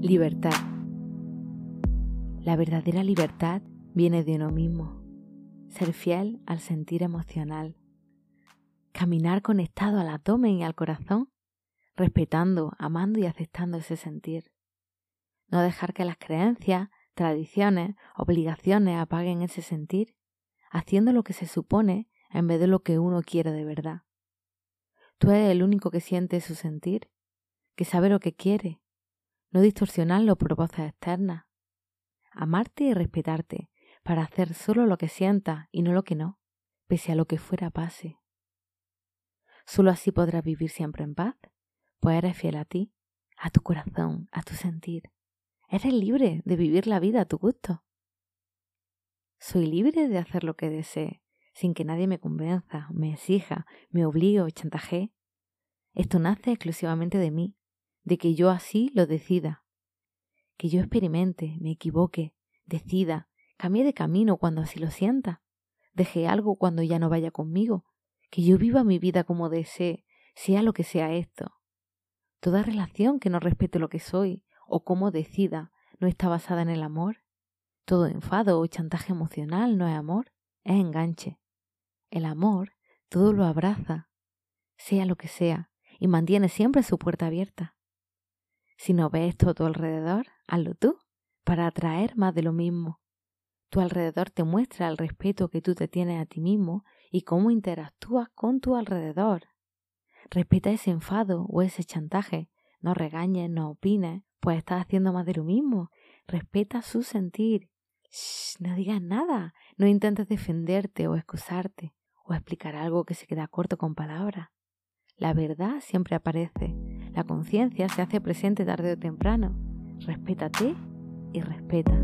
Libertad. La verdadera libertad viene de uno mismo. Ser fiel al sentir emocional. Caminar conectado al abdomen y al corazón, respetando, amando y aceptando ese sentir. No dejar que las creencias, tradiciones, obligaciones apaguen ese sentir, haciendo lo que se supone en vez de lo que uno quiere de verdad. Tú eres el único que siente su sentir, que sabe lo que quiere, no distorsionarlo por voces externas. Amarte y respetarte para hacer solo lo que sientas y no lo que no, pese a lo que fuera pase. Solo así podrás vivir siempre en paz, pues eres fiel a ti, a tu corazón, a tu sentir. Eres libre de vivir la vida a tu gusto. Soy libre de hacer lo que desee, sin que nadie me convenza, me exija, me obligue o chantaje. Esto nace exclusivamente de mí, de que yo así lo decida. Que yo experimente, me equivoque, decida, cambie de camino cuando así lo sienta, deje algo cuando ya no vaya conmigo, que yo viva mi vida como desee, sea lo que sea esto. Toda relación que no respete lo que soy o como decida no está basada en el amor. Todo enfado o chantaje emocional no es amor, es enganche. El amor todo lo abraza, sea lo que sea, y mantiene siempre su puerta abierta. Si no ves esto a tu alrededor, hazlo tú, para atraer más de lo mismo. Tu alrededor te muestra el respeto que tú te tienes a ti mismo y cómo interactúas con tu alrededor. Respeta ese enfado o ese chantaje. No regañes, no opines, pues estás haciendo más de lo mismo. Respeta su sentir. Shh, no digas nada. No intentes defenderte o excusarte o explicar algo que se queda corto con palabras. La verdad siempre aparece la conciencia se hace presente tarde o temprano. Respétate y respeta.